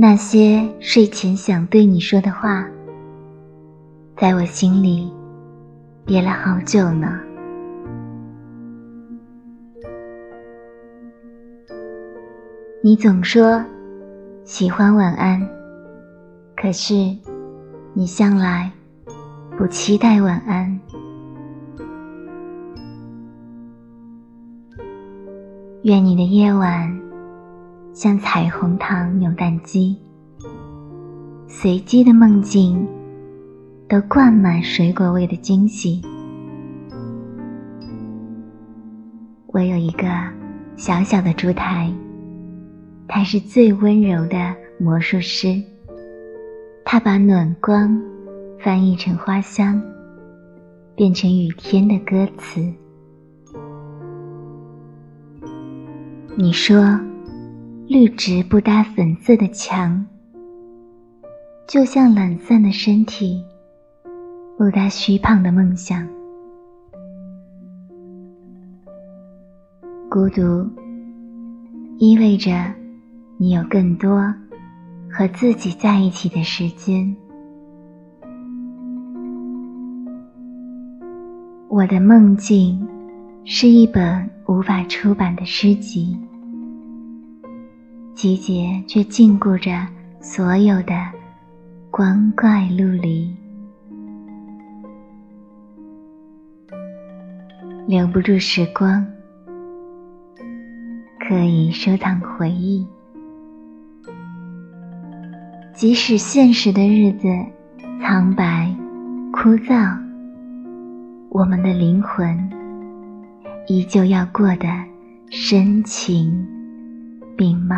那些睡前想对你说的话，在我心里憋了好久呢。你总说喜欢晚安，可是你向来不期待晚安。愿你的夜晚像彩虹糖扭蛋机，随机的梦境都灌满水果味的惊喜。我有一个小小的烛台。它是最温柔的魔术师，它把暖光翻译成花香，变成雨天的歌词。你说，绿植不搭粉色的墙，就像懒散的身体不搭虚胖的梦想。孤独意味着。你有更多和自己在一起的时间。我的梦境是一本无法出版的诗集，集结却禁锢着所有的光怪陆离，留不住时光，可以收藏回忆。即使现实的日子苍白枯燥，我们的灵魂依旧要过得深情并茂。